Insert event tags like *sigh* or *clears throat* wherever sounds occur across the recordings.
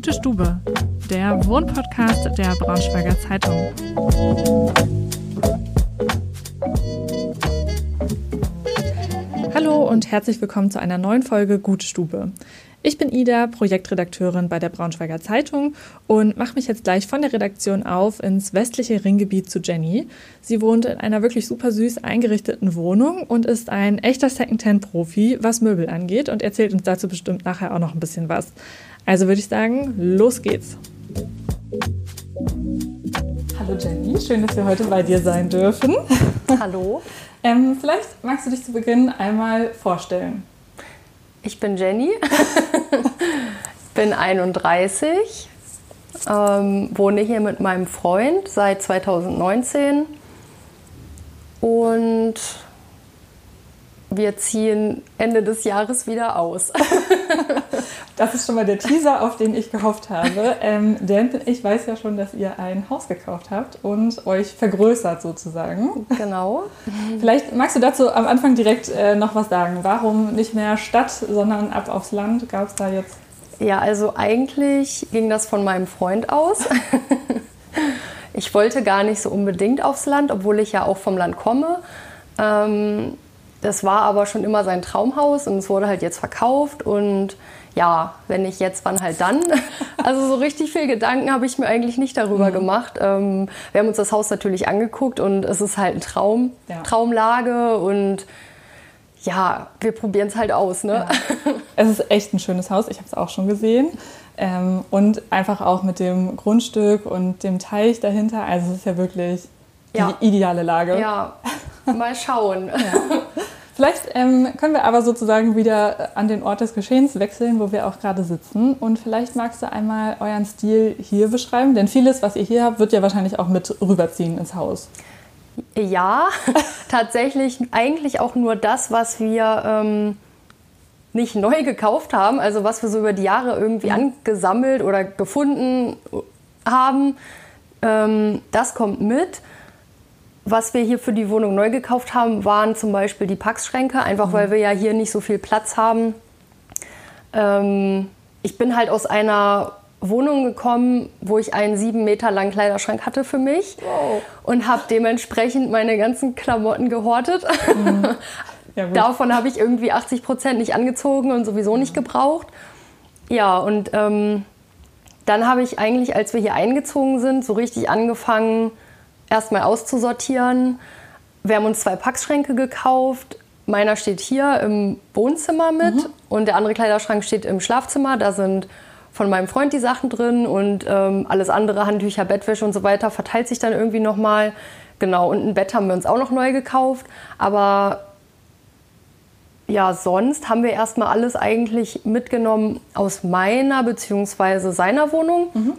Gute Stube, der Wohnpodcast der Braunschweiger Zeitung. Hallo und herzlich willkommen zu einer neuen Folge Gute Stube. Ich bin Ida, Projektredakteurin bei der Braunschweiger Zeitung und mache mich jetzt gleich von der Redaktion auf ins westliche Ringgebiet zu Jenny. Sie wohnt in einer wirklich super süß eingerichteten Wohnung und ist ein echter Secondhand-Profi, was Möbel angeht und erzählt uns dazu bestimmt nachher auch noch ein bisschen was. Also würde ich sagen, los geht's. Hallo Jenny, schön, dass wir heute bei dir sein dürfen. Hallo. Ähm, vielleicht magst du dich zu Beginn einmal vorstellen. Ich bin Jenny, *laughs* bin 31, ähm, wohne hier mit meinem Freund seit 2019 und wir ziehen Ende des Jahres wieder aus. *laughs* das ist schon mal der Teaser, auf den ich gehofft habe. Ähm, denn ich weiß ja schon, dass ihr ein Haus gekauft habt und euch vergrößert sozusagen. Genau. Vielleicht magst du dazu am Anfang direkt äh, noch was sagen. Warum nicht mehr Stadt, sondern ab aufs Land? Gab es da jetzt? Ja, also eigentlich ging das von meinem Freund aus. ich wollte gar nicht so unbedingt aufs Land, obwohl ich ja auch vom Land komme. Ähm, das war aber schon immer sein Traumhaus und es wurde halt jetzt verkauft und ja, wenn nicht jetzt, wann halt dann? *laughs* Also so richtig viel Gedanken habe ich mir eigentlich nicht darüber mhm. gemacht. Ähm, wir haben uns das Haus natürlich angeguckt und es ist halt ein Traum, ja. Traumlage und ja, wir probieren es halt aus. Ne? Ja. *laughs* Es ist echt ein schönes Haus, ich habe es auch schon gesehen. Ähm, und einfach auch mit dem Grundstück und dem Teich dahinter. Also es ist ja wirklich die ja. ideale Lage. Ja, mal schauen. *laughs* Ja. Vielleicht ähm, können wir aber sozusagen wieder an den Ort des Geschehens wechseln, wo wir auch gerade sitzen. Und vielleicht magst du einmal euren Stil hier beschreiben, denn vieles, was ihr hier habt, wird ja wahrscheinlich auch mit rüberziehen ins Haus. Ja, *laughs* tatsächlich eigentlich auch nur das, was wir ähm, nicht neu gekauft haben, also was wir so über die Jahre irgendwie mhm. angesammelt oder gefunden haben. Ähm, das kommt mit. Was wir hier für die Wohnung neu gekauft haben, waren zum Beispiel die Packschränke, einfach mhm. weil wir ja hier nicht so viel Platz haben. Ähm, ich bin halt aus einer Wohnung gekommen, wo ich einen sieben Meter langen Kleiderschrank hatte für mich wow. und habe dementsprechend meine ganzen Klamotten gehortet. Mhm. *laughs* Ja, Davon habe ich irgendwie 80 Prozent nicht angezogen und sowieso nicht gebraucht. Ja, und ähm, dann habe ich eigentlich, als wir hier eingezogen sind, so richtig angefangen, erstmal auszusortieren. Wir haben uns zwei Packschränke gekauft. Meiner steht hier im Wohnzimmer mit mhm. und der andere Kleiderschrank steht im Schlafzimmer. Da sind von meinem Freund die Sachen drin und ähm, alles andere, Handtücher, Bettwäsche und so weiter, verteilt sich dann irgendwie nochmal. Genau, und ein Bett haben wir uns auch noch neu gekauft. Aber ja, sonst haben wir erstmal alles eigentlich mitgenommen aus meiner bzw. seiner Wohnung, mhm.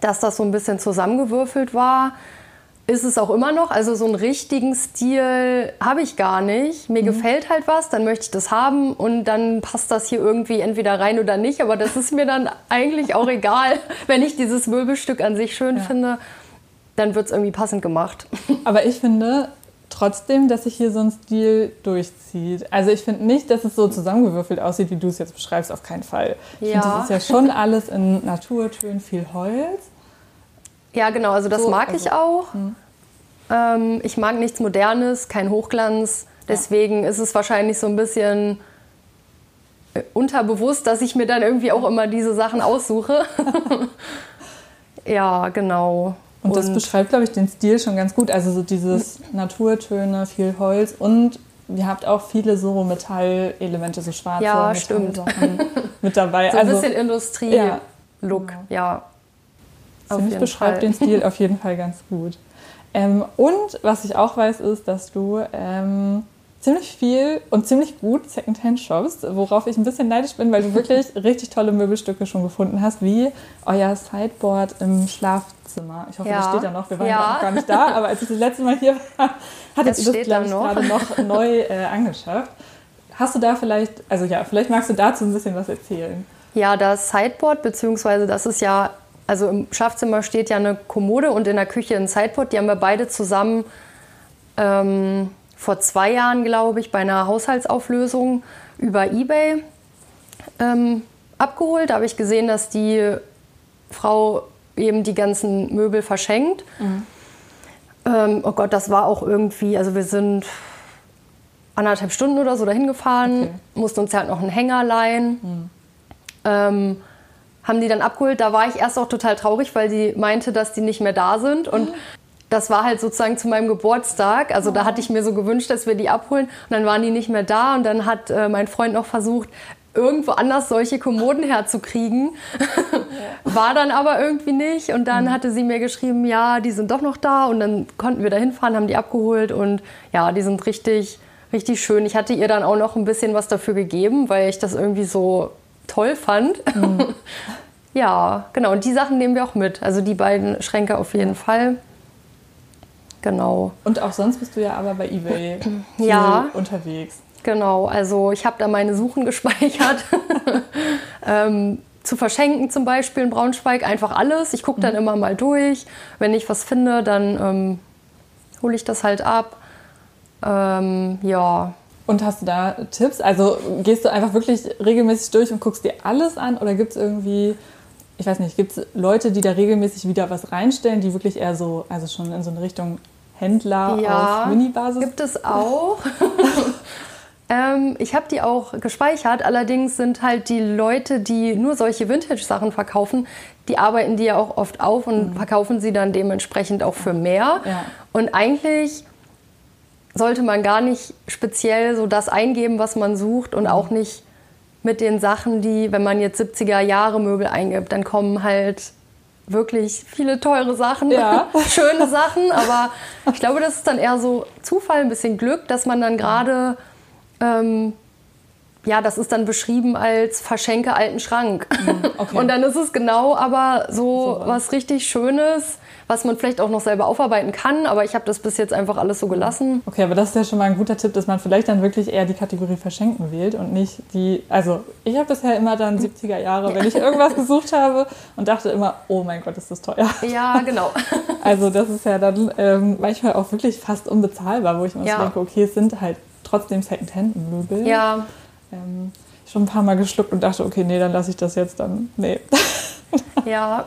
dass das so ein bisschen zusammengewürfelt war ist es auch immer noch. Also so einen richtigen Stil habe ich gar nicht. Mir mhm. gefällt halt was, dann möchte ich das haben und dann passt das hier irgendwie entweder rein oder nicht. Aber das ist mir dann eigentlich auch egal. *laughs* Wenn ich dieses Möbelstück an sich schön ja. finde, dann wird es irgendwie passend gemacht. *laughs* Aber ich finde trotzdem, dass sich hier so ein Stil durchzieht. Also ich finde nicht, dass es so zusammengewürfelt aussieht, wie du es jetzt beschreibst, auf keinen Fall. Ich ja. finde, das ist ja schon alles in Naturtönen, viel Holz. Ja, genau, also das so, mag also, ich auch. Hm. Ähm, ich mag nichts Modernes, kein Hochglanz. Deswegen ja. ist es wahrscheinlich so ein bisschen äh, unterbewusst, dass ich mir dann irgendwie auch immer diese Sachen aussuche. *laughs* ja, genau. Und, und das beschreibt, glaube ich, den Stil schon ganz gut. Also so dieses Naturtöne, viel Holz und ihr habt auch viele so Metallelemente, so schwarze ja, stimmt. *laughs* mit dabei. so ein also, bisschen Industrie-Look, ja. ja. Finde ich beschreibt Fall. den Stil auf jeden Fall ganz gut. Ähm, und was ich auch weiß, ist, dass du ähm, ziemlich viel und ziemlich gut Secondhand shoppst, worauf ich ein bisschen neidisch bin, weil du wirklich *laughs* richtig tolle Möbelstücke schon gefunden hast, wie euer Sideboard im Schlafzimmer. Ich hoffe, ja. das steht da noch. Wir waren ja. noch gar nicht da, aber als ich das letzte Mal hier war, hattet ihr das, glaube ich, gerade noch neu äh, angeschafft. Hast du da vielleicht, also ja, vielleicht magst du dazu ein bisschen was erzählen. Ja, das Sideboard, beziehungsweise das ist ja also im Schlafzimmer steht ja eine Kommode und in der Küche ein Sideboard. Die haben wir beide zusammen ähm, vor zwei Jahren, glaube ich, bei einer Haushaltsauflösung über eBay ähm, abgeholt. Da habe ich gesehen, dass die Frau eben die ganzen Möbel verschenkt. Mhm. Ähm, oh Gott, das war auch irgendwie, also wir sind anderthalb Stunden oder so dahin gefahren, okay. mussten uns halt noch einen Hänger leihen. Mhm. Ähm, haben die dann abgeholt. Da war ich erst auch total traurig, weil sie meinte, dass die nicht mehr da sind. Und das war halt sozusagen zu meinem Geburtstag. Also da hatte ich mir so gewünscht, dass wir die abholen. Und dann waren die nicht mehr da. Und dann hat äh, mein Freund noch versucht, irgendwo anders solche Kommoden herzukriegen. *laughs* War dann aber irgendwie nicht. Und dann mhm. hatte sie mir geschrieben, ja, die sind doch noch da. Und dann konnten wir da hinfahren, haben die abgeholt. Und ja, die sind richtig, richtig schön. Ich hatte ihr dann auch noch ein bisschen was dafür gegeben, weil ich das irgendwie so toll fand. Mhm. *laughs* ja, genau. Und die Sachen nehmen wir auch mit. Also die beiden Schränke auf jeden Fall. Genau. Und auch sonst bist du ja aber bei eBay *clears throat* ja, unterwegs. Genau, also ich habe da meine Suchen *laughs* gespeichert. *laughs* ähm, zu verschenken zum Beispiel in Braunschweig einfach alles. Ich gucke dann mhm. immer mal durch. Wenn ich was finde, dann ähm, hole ich das halt ab. Ähm, ja. Und hast du da Tipps? Also gehst du einfach wirklich regelmäßig durch und guckst dir alles an oder gibt es irgendwie ich weiß nicht, gibt es Leute, die da regelmäßig wieder was reinstellen, die wirklich eher so, also schon in so eine Richtung Händler ja, auf Mini-Basis? Gibt es auch. *laughs* ähm, ich habe die auch gespeichert, allerdings sind halt die Leute, die nur solche Vintage-Sachen verkaufen, die arbeiten die ja auch oft auf und mhm. verkaufen sie dann dementsprechend auch für mehr. Ja. Und eigentlich sollte man gar nicht speziell so das eingeben, was man sucht und auch nicht mit den Sachen, die, wenn man jetzt 70er Jahre Möbel eingibt, dann kommen halt wirklich viele teure Sachen, ja. *laughs* schöne Sachen, aber ich glaube, das ist dann eher so Zufall, ein bisschen Glück, dass man dann gerade, ähm, ja, das ist dann beschrieben als verschenke alten Schrank. Mhm, okay. *laughs* Und dann ist es genau aber so, so was richtig Schönes was man vielleicht auch noch selber aufarbeiten kann. Aber ich habe das bis jetzt einfach alles so gelassen. Okay, aber das ist ja schon mal ein guter Tipp, dass man vielleicht dann wirklich eher die Kategorie Verschenken wählt und nicht die. Also, ich habe bisher immer dann 70er Jahre, wenn *laughs* ich irgendwas gesucht habe und dachte immer, oh mein Gott, ist das teuer. Ja, genau. *laughs* Also, das ist ja dann ähm, manchmal auch wirklich fast unbezahlbar, wo ich mir ja. so denke, okay, es sind halt trotzdem Secondhand-Möbel. Ja. Ähm, schon ein paar Mal geschluckt und dachte, okay, nee, dann lasse ich das jetzt dann. Nee. *laughs* Ja.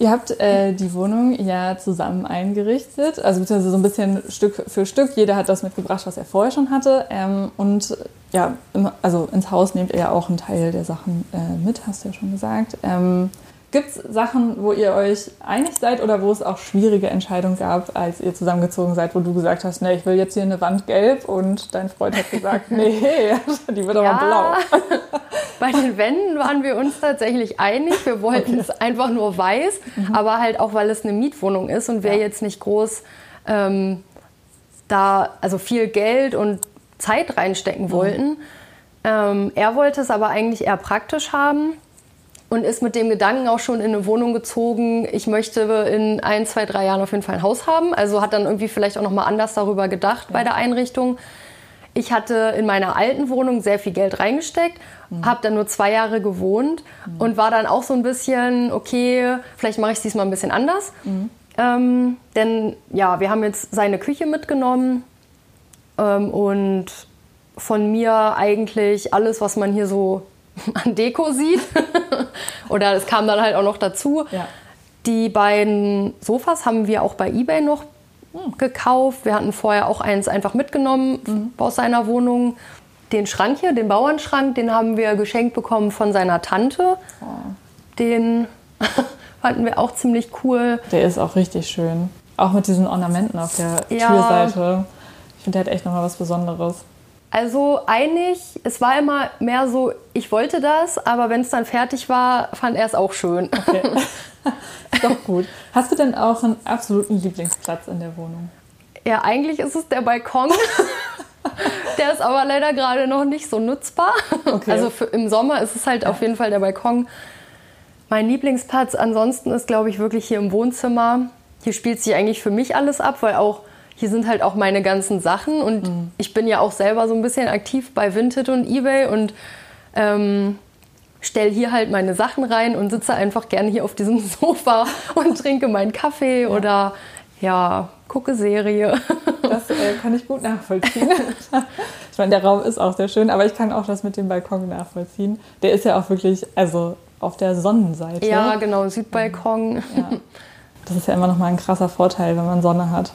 Ihr habt äh, die Wohnung ja zusammen eingerichtet, also beziehungsweise so ein bisschen Stück für Stück. Jeder hat das mitgebracht, was er vorher schon hatte. Ähm, und ja, also ins Haus nehmt ihr ja auch einen Teil der Sachen äh, mit, hast du ja schon gesagt. Ähm, Gibt es Sachen, wo ihr euch einig seid oder wo es auch schwierige Entscheidungen gab, als ihr zusammengezogen seid, wo du gesagt hast, nee, ich will jetzt hier eine Wand gelb und dein Freund hat gesagt, *laughs* nee, *laughs* die wird ja, aber blau. *laughs* Bei den Wänden waren wir uns tatsächlich einig. Wir wollten okay. es einfach nur weiß, mhm. aber halt auch, weil es eine Mietwohnung ist und wir ja. jetzt nicht groß ähm, da, also viel Geld und Zeit reinstecken mhm. wollten. Ähm, er wollte es aber eigentlich eher praktisch haben und ist mit dem Gedanken auch schon in eine Wohnung gezogen, ich möchte in ein, zwei, drei Jahren auf jeden Fall ein Haus haben. Also hat dann irgendwie vielleicht auch nochmal anders darüber gedacht ja. bei der Einrichtung. Ich hatte in meiner alten Wohnung sehr viel Geld reingesteckt, mhm. habe dann nur zwei Jahre gewohnt mhm. und war dann auch so ein bisschen, okay, vielleicht mache ich es diesmal ein bisschen anders. Mhm. Ähm, denn ja, wir haben jetzt seine Küche mitgenommen ähm, und von mir eigentlich alles, was man hier so an Deko sieht. *laughs* Oder es kam dann halt auch noch dazu. Ja. Die beiden Sofas haben wir auch bei eBay noch gekauft. Wir hatten vorher auch eins einfach mitgenommen mhm. aus seiner Wohnung. Den Schrank hier, den Bauernschrank, den haben wir geschenkt bekommen von seiner Tante. Oh. Den *laughs* fanden wir auch ziemlich cool. Der ist auch richtig schön. Auch mit diesen Ornamenten auf der ja. Türseite. Ich finde, der hat echt nochmal was Besonderes. Also einig, es war immer mehr so, ich wollte das, aber wenn es dann fertig war, fand er es auch schön. Okay. *laughs* Doch gut. Hast du denn auch einen absoluten Lieblingsplatz in der Wohnung? Ja, eigentlich ist es der Balkon. *laughs* der ist aber leider gerade noch nicht so nutzbar. Okay. Also für, im Sommer ist es halt ja. auf jeden Fall der Balkon. Mein Lieblingsplatz ansonsten ist, glaube ich, wirklich hier im Wohnzimmer. Hier spielt sich eigentlich für mich alles ab, weil auch hier sind halt auch meine ganzen Sachen und mhm. ich bin ja auch selber so ein bisschen aktiv bei Vinted und eBay und ähm, stelle hier halt meine Sachen rein und sitze einfach gerne hier auf diesem *laughs* Sofa und trinke meinen Kaffee ja. oder ja, gucke Serie. *laughs* Das äh, kann ich gut nachvollziehen. ich meine, der Raum ist auch sehr schön, aber ich kann auch das mit dem Balkon nachvollziehen. Der ist ja auch wirklich, also auf der Sonnenseite. Ja, genau, Südbalkon. Ja. Das ist ja immer noch mal ein krasser Vorteil, wenn man Sonne hat.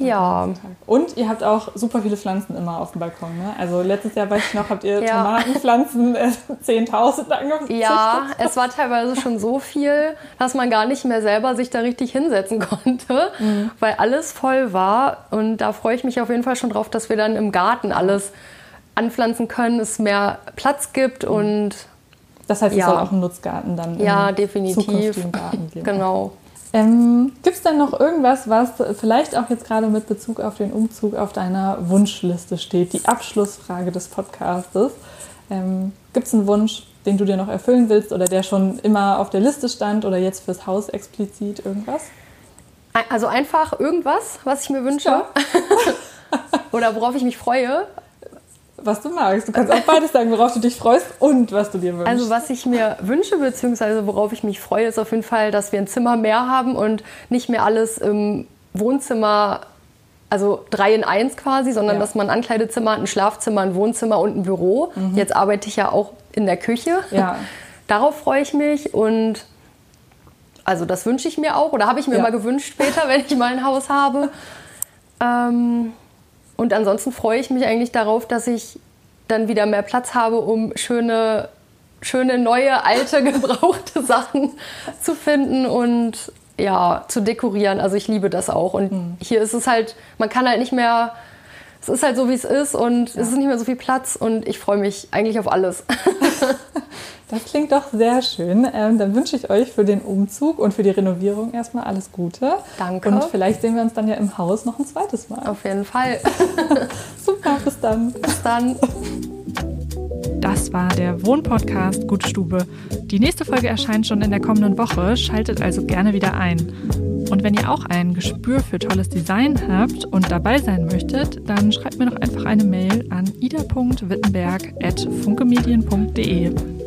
Ja. Und ihr habt auch super viele Pflanzen immer auf dem Balkon. Ne? Also letztes Jahr, weiß ich noch, habt ihr *laughs* ja. Tomatenpflanzen äh, 10.000 angezüchtet. Ja, es war teilweise schon so viel, dass man gar nicht mehr selber sich da richtig hinsetzen *laughs* konnte, mhm. weil alles voll war. Und da freue ich mich auf jeden Fall schon drauf, dass wir dann im Garten alles anpflanzen können, es mehr Platz gibt mhm. und das heißt, es ja. soll auch einen Nutzgarten dann ja, definitiv. Garten geben. *laughs* genau. Ähm, Gibt es denn noch irgendwas, was vielleicht auch jetzt gerade mit Bezug auf den Umzug auf deiner Wunschliste steht? Die Abschlussfrage des Podcastes. Ähm, Gibt es einen Wunsch, den du dir noch erfüllen willst oder der schon immer auf der Liste stand oder jetzt fürs Haus explizit irgendwas? Also einfach irgendwas, was ich mir wünsche. Ja. *laughs* oder worauf ich mich freue was du magst. Du kannst auch beides sagen, worauf du dich freust und was du dir wünschst. Also was ich mir wünsche, beziehungsweise worauf ich mich freue, ist auf jeden Fall, dass wir ein Zimmer mehr haben und nicht mehr alles im Wohnzimmer, also drei in eins quasi, sondern ja. dass man ein Ankleidezimmer hat, ein Schlafzimmer, ein Wohnzimmer und ein Büro. Mhm. Jetzt arbeite ich ja auch in der Küche. Ja. *laughs* Darauf freue ich mich und also das wünsche ich mir auch oder habe ich mir ja. mal gewünscht später, *laughs* wenn ich mal ein Haus habe. Ähm, und ansonsten freue ich mich eigentlich darauf, dass ich dann wieder mehr Platz habe, um schöne, schöne neue, alte, *laughs* gebrauchte Sachen zu finden und ja, zu dekorieren. Also ich liebe das auch. Und mhm. hier ist es halt, man kann halt nicht mehr es ist halt so, wie es ist und ja. es ist nicht mehr so viel Platz und ich freue mich eigentlich auf alles. *laughs* das klingt doch sehr schön. Ähm, dann wünsche ich euch für den Umzug und für die Renovierung erstmal alles Gute. Danke. Und vielleicht sehen wir uns dann ja im Haus noch ein zweites Mal. Auf jeden Fall. *laughs* Super, bis dann. Bis dann. Das war der Wohnpodcast Gutstube. Die nächste Folge erscheint schon in der kommenden Woche. Schaltet also gerne wieder ein. Und wenn ihr auch ein Gespür für tolles Design habt und dabei sein möchtet, dann schreibt mir doch einfach eine Mail an ida.wittenberg.funkemedien.de.